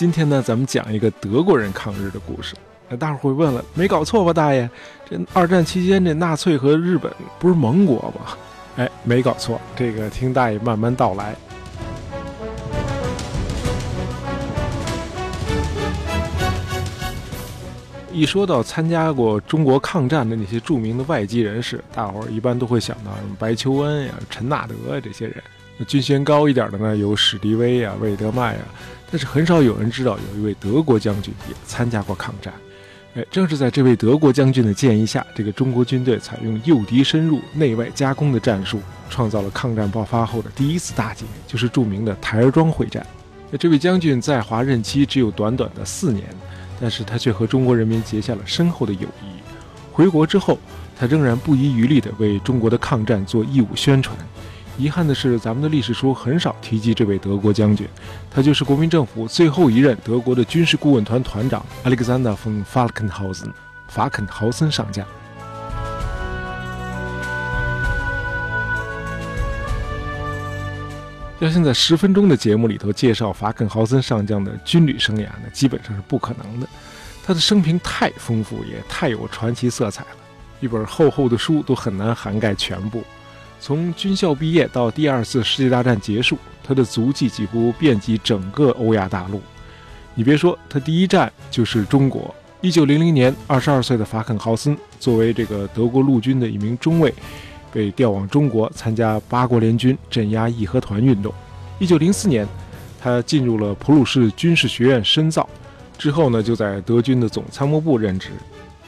今天呢，咱们讲一个德国人抗日的故事。那大伙会问了，没搞错吧，大爷？这二战期间，这纳粹和日本不是盟国吗？哎，没搞错，这个听大爷慢慢道来。一说到参加过中国抗战的那些著名的外籍人士，大伙儿一般都会想到什么白求恩呀、陈纳德啊这些人。军衔高一点的呢，有史迪威呀、魏德迈呀，但是很少有人知道有一位德国将军也参加过抗战。哎，正是在这位德国将军的建议下，这个中国军队采用诱敌深入、内外夹攻的战术，创造了抗战爆发后的第一次大捷，就是著名的台儿庄会战。这位将军在华任期只有短短的四年，但是他却和中国人民结下了深厚的友谊。回国之后，他仍然不遗余力地为中国的抗战做义务宣传。遗憾的是，咱们的历史书很少提及这位德国将军，他就是国民政府最后一任德国的军事顾问团团长 Alexander von Falkenhausen，法肯豪森上将。要现在十分钟的节目里头介绍法肯豪森上将的军旅生涯，呢基本上是不可能的。他的生平太丰富，也太有传奇色彩了，一本厚厚的书都很难涵盖全部。从军校毕业到第二次世界大战结束，他的足迹几乎遍及整个欧亚大陆。你别说，他第一站就是中国。一九零零年，二十二岁的法肯豪森作为这个德国陆军的一名中尉，被调往中国参加八国联军镇压义和团运动。一九零四年，他进入了普鲁士军事学院深造，之后呢，就在德军的总参谋部任职。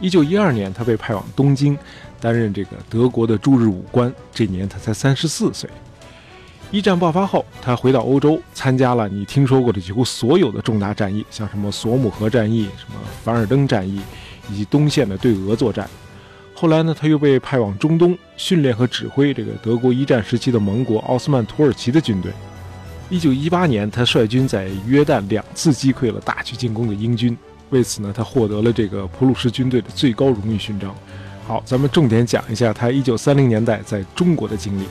一九一二年，他被派往东京。担任这个德国的驻日武官，这年他才三十四岁。一战爆发后，他回到欧洲，参加了你听说过的几乎所有的重大战役，像什么索姆河战役、什么凡尔登战役，以及东线的对俄作战。后来呢，他又被派往中东，训练和指挥这个德国一战时期的盟国奥斯曼土耳其的军队。一九一八年，他率军在约旦两次击溃了大举进攻的英军，为此呢，他获得了这个普鲁士军队的最高荣誉勋章。好，咱们重点讲一下他一九三零年代在中国的经历。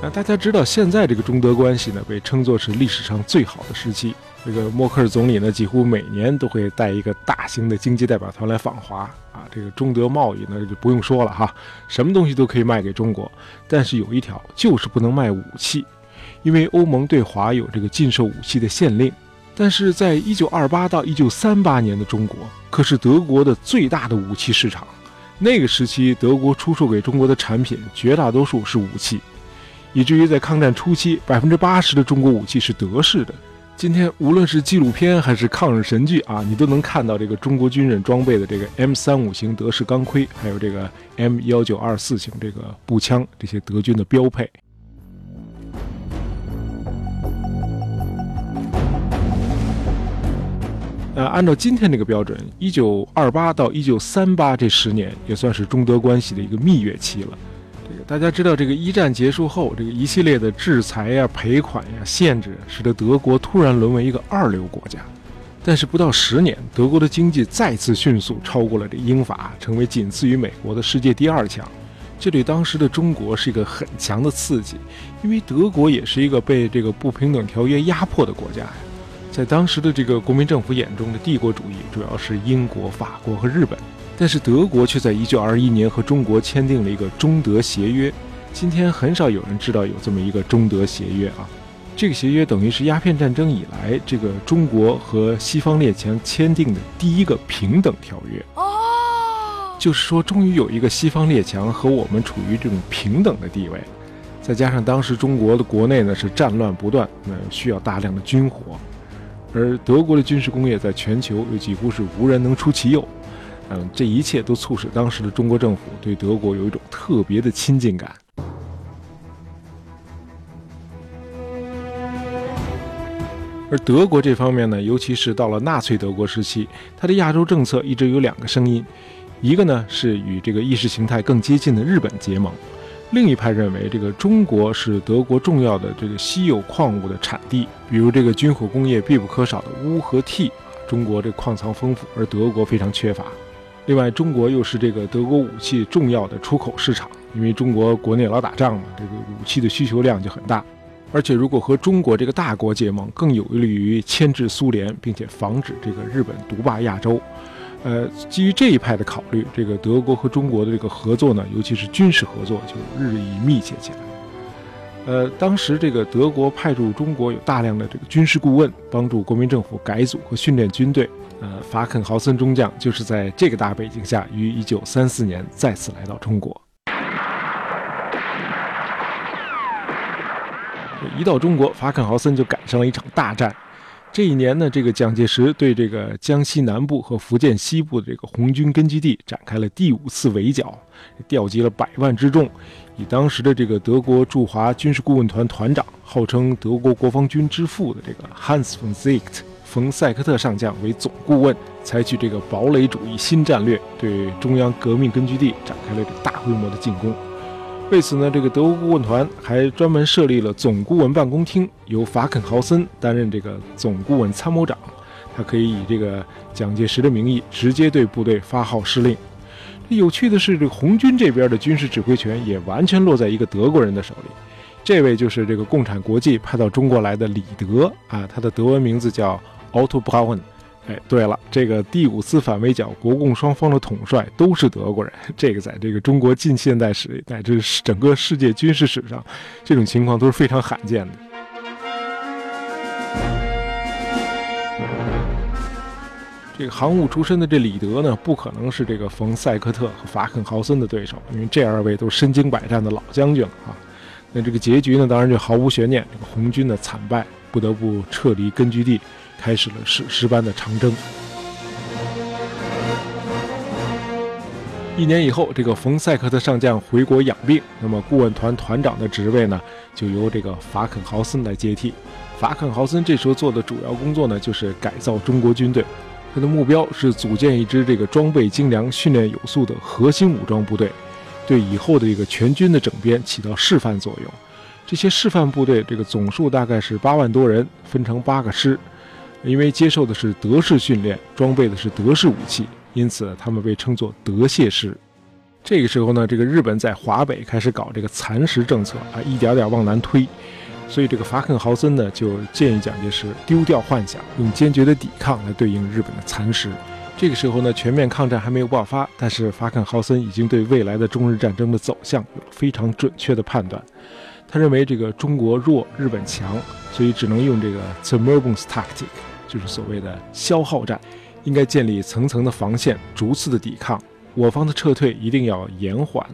那大家知道，现在这个中德关系呢，被称作是历史上最好的时期。这个默克尔总理呢，几乎每年都会带一个大型的经济代表团来访华啊。这个中德贸易呢，就不用说了哈，什么东西都可以卖给中国，但是有一条，就是不能卖武器，因为欧盟对华有这个禁售武器的限令。但是在一九二八到一九三八年的中国，可是德国的最大的武器市场。那个时期，德国出售给中国的产品绝大多数是武器，以至于在抗战初期，百分之八十的中国武器是德式的。今天，无论是纪录片还是抗日神剧啊，你都能看到这个中国军人装备的这个 M 三五型德式钢盔，还有这个 M 幺九二四型这个步枪，这些德军的标配。呃，按照今天这个标准，一九二八到一九三八这十年也算是中德关系的一个蜜月期了。这个大家知道，这个一战结束后，这个一系列的制裁呀、赔款呀、限制，使得德国突然沦为一个二流国家。但是不到十年，德国的经济再次迅速超过了这英法，成为仅次于美国的世界第二强。这对当时的中国是一个很强的刺激，因为德国也是一个被这个不平等条约压迫的国家呀。在当时的这个国民政府眼中的帝国主义主要是英国、法国和日本，但是德国却在1921年和中国签订了一个中德协约。今天很少有人知道有这么一个中德协约啊，这个协约等于是鸦片战争以来这个中国和西方列强签订的第一个平等条约哦，就是说终于有一个西方列强和我们处于这种平等的地位，再加上当时中国的国内呢是战乱不断，那需要大量的军火。而德国的军事工业在全球又几乎是无人能出其右，嗯，这一切都促使当时的中国政府对德国有一种特别的亲近感。而德国这方面呢，尤其是到了纳粹德国时期，它的亚洲政策一直有两个声音，一个呢是与这个意识形态更接近的日本结盟。另一派认为，这个中国是德国重要的这个稀有矿物的产地，比如这个军火工业必不可少的钨和锑，中国这矿藏丰富，而德国非常缺乏。另外，中国又是这个德国武器重要的出口市场，因为中国国内老打仗嘛，这个武器的需求量就很大。而且，如果和中国这个大国结盟，更有利于牵制苏联，并且防止这个日本独霸亚洲。呃，基于这一派的考虑，这个德国和中国的这个合作呢，尤其是军事合作，就日益密切起来。呃，当时这个德国派驻中国有大量的这个军事顾问，帮助国民政府改组和训练军队。呃，法肯豪森中将就是在这个大背景下，于1934年再次来到中国。一到中国，法肯豪森就赶上了一场大战。这一年呢，这个蒋介石对这个江西南部和福建西部的这个红军根据地展开了第五次围剿，调集了百万之众，以当时的这个德国驻华军事顾问团团长，号称德国国防军之父的这个 Hans von Zicht 冯塞克特上将为总顾问，采取这个堡垒主义新战略，对中央革命根据地展开了大规模的进攻。为此呢，这个德国顾问团还专门设立了总顾问办公厅，由法肯豪森担任这个总顾问参谋长，他可以以这个蒋介石的名义直接对部队发号施令。有趣的是，这红军这边的军事指挥权也完全落在一个德国人的手里，这位就是这个共产国际派到中国来的李德啊，他的德文名字叫 Otto Braun。哎，对了，这个第五次反围剿，国共双方的统帅都是德国人。这个在这个中国近现代史乃至整个世界军事史上，这种情况都是非常罕见的。这个航务出身的这李德呢，不可能是这个冯塞克特和法肯豪森的对手，因为这二位都是身经百战的老将军了啊。那这个结局呢，当然就毫无悬念，这个红军的惨败，不得不撤离根据地。开始了史诗般的长征。一年以后，这个冯塞克特上将回国养病，那么顾问团团长的职位呢，就由这个法肯豪森来接替。法肯豪森这时候做的主要工作呢，就是改造中国军队，他的目标是组建一支这个装备精良、训练有素的核心武装部队，对以后的一个全军的整编起到示范作用。这些示范部队，这个总数大概是八万多人，分成八个师。因为接受的是德式训练，装备的是德式武器，因此他们被称作德械师。这个时候呢，这个日本在华北开始搞这个蚕食政策啊，一点点往南推。所以这个法肯豪森呢，就建议蒋介石丢掉幻想，用坚决的抵抗来对应日本的蚕食。这个时候呢，全面抗战还没有爆发，但是法肯豪森已经对未来的中日战争的走向有了非常准确的判断。他认为这个中国弱，日本强，所以只能用这个 the Merbens tactic，就是所谓的消耗战，应该建立层层的防线，逐次的抵抗。我方的撤退一定要延缓，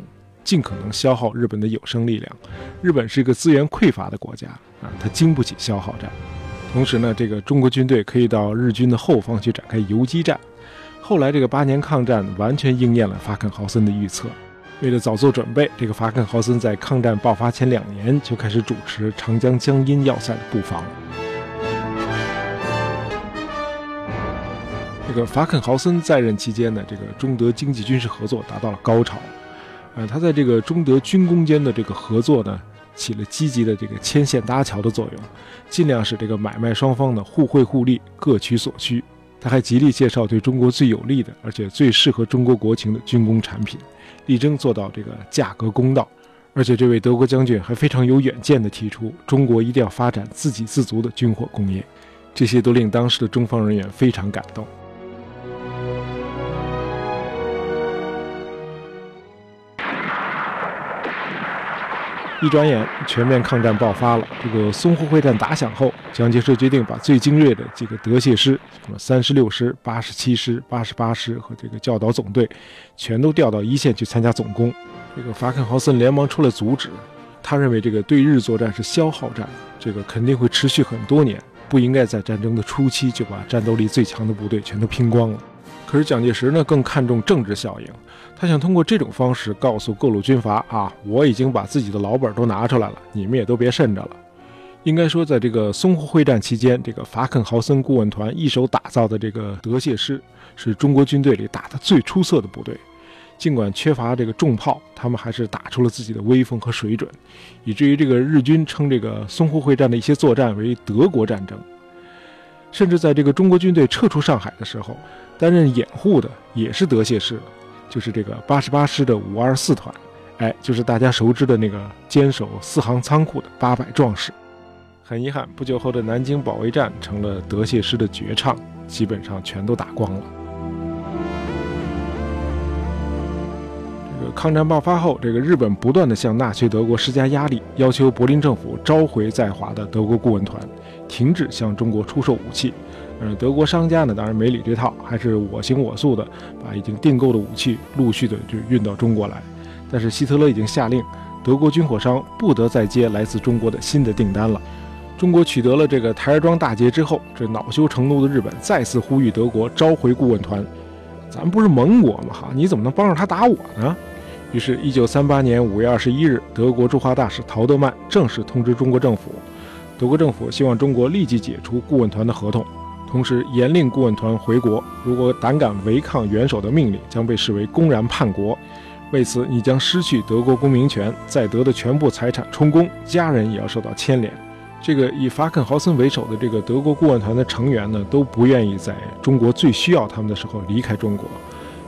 尽可能消耗日本的有生力量。日本是一个资源匮乏的国家啊，它经不起消耗战。同时呢，这个中国军队可以到日军的后方去展开游击战。后来这个八年抗战完全应验了法肯豪森的预测。为了早做准备，这个法肯豪森在抗战爆发前两年就开始主持长江江阴要塞的布防。这个法肯豪森在任期间呢，这个中德经济军事合作达到了高潮。呃，他在这个中德军工间的这个合作呢，起了积极的这个牵线搭桥的作用，尽量使这个买卖双方呢互惠互利，各取所需。他还极力介绍对中国最有利的，而且最适合中国国情的军工产品。力争做到这个价格公道，而且这位德国将军还非常有远见地提出，中国一定要发展自给自足的军火工业，这些都令当时的中方人员非常感动。一转眼，全面抗战爆发了。这个淞沪会战打响后，蒋介石决定把最精锐的几个德械师，什么三十六师、八十七师、八十八师和这个教导总队，全都调到一线去参加总攻。这个法肯豪森连忙出来阻止，他认为这个对日作战是消耗战，这个肯定会持续很多年，不应该在战争的初期就把战斗力最强的部队全都拼光了。可是蒋介石呢，更看重政治效应。他想通过这种方式告诉各路军阀啊，我已经把自己的老本都拿出来了，你们也都别慎着了。应该说，在这个淞沪会战期间，这个法肯豪森顾问团一手打造的这个德械师，是中国军队里打得最出色的部队。尽管缺乏这个重炮，他们还是打出了自己的威风和水准，以至于这个日军称这个淞沪会战的一些作战为德国战争。甚至在这个中国军队撤出上海的时候，担任掩护的也是德械师。就是这个八十八师的五二四团，哎，就是大家熟知的那个坚守四行仓库的八百壮士。很遗憾，不久后的南京保卫战成了德械师的绝唱，基本上全都打光了。这个抗战爆发后，这个日本不断的向纳粹德国施加压力，要求柏林政府召回在华的德国顾问团，停止向中国出售武器。呃，德国商家呢，当然没理这套，还是我行我素的把已经订购的武器陆续的就运到中国来。但是希特勒已经下令，德国军火商不得再接来自中国的新的订单了。中国取得了这个台儿庄大捷之后，这恼羞成怒的日本再次呼吁德国召回顾问团。咱不是盟国吗？哈，你怎么能帮着他打我呢？于是，一九三八年五月二十一日，德国驻华大使陶德曼正式通知中国政府，德国政府希望中国立即解除顾问团的合同，同时严令顾问团回国。如果胆敢违抗元首的命令，将被视为公然叛国。为此，你将失去德国公民权，在德的全部财产充公，家人也要受到牵连。这个以法肯豪森为首的这个德国顾问团的成员呢，都不愿意在中国最需要他们的时候离开中国。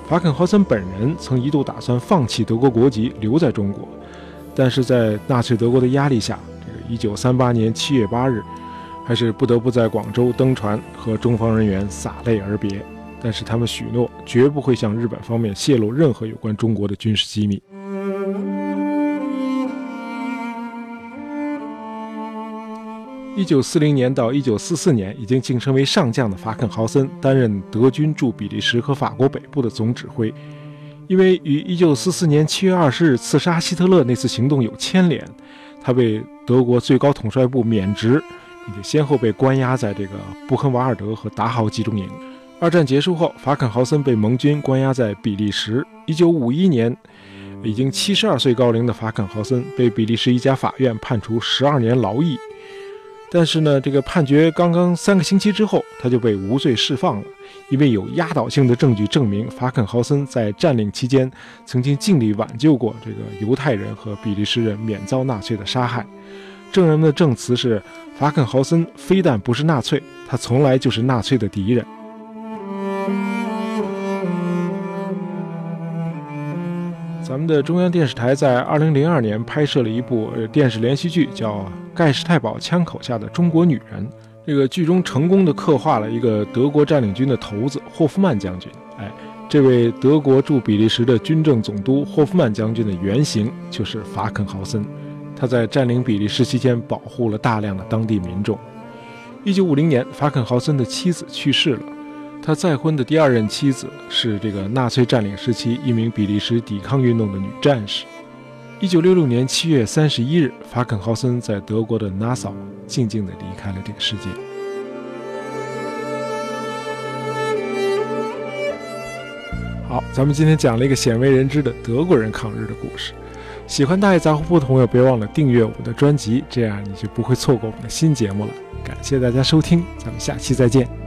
法肯豪森本人曾一度打算放弃德国国籍，留在中国，但是在纳粹德国的压力下，这个一九三八年七月八日，还是不得不在广州登船和中方人员洒泪而别。但是他们许诺绝不会向日本方面泄露任何有关中国的军事机密。一九四零年到一九四四年，已经晋升为上将的法肯豪森担任德军驻比利时和法国北部的总指挥。因为与一九四四年七月二十日刺杀希特勒那次行动有牵连，他被德国最高统帅部免职，并且先后被关押在这个布亨瓦尔德和达豪集中营。二战结束后，法肯豪森被盟军关押在比利时。一九五一年，已经七十二岁高龄的法肯豪森被比利时一家法院判处十二年劳役。但是呢，这个判决刚刚三个星期之后，他就被无罪释放了，因为有压倒性的证据证明法肯豪森在占领期间曾经尽力挽救过这个犹太人和比利时人免遭纳粹的杀害。证人们的证词是：法肯豪森非但不是纳粹，他从来就是纳粹的敌人。咱们的中央电视台在二零零二年拍摄了一部电视连续剧，叫《盖世太保枪口下的中国女人》。这个剧中成功的刻画了一个德国占领军的头子霍夫曼将军。哎，这位德国驻比利时的军政总督霍夫曼将军的原型就是法肯豪森。他在占领比利时期间保护了大量的当地民众。一九五零年，法肯豪森的妻子去世了。他再婚的第二任妻子是这个纳粹占领时期一名比利时抵抗运动的女战士。一九六六年七月三十一日，法肯豪森在德国的纳萨静静地离开了这个世界。好，咱们今天讲了一个鲜为人知的德国人抗日的故事。喜欢大爷杂货铺的朋友，别忘了订阅我们的专辑，这样你就不会错过我们的新节目了。感谢大家收听，咱们下期再见。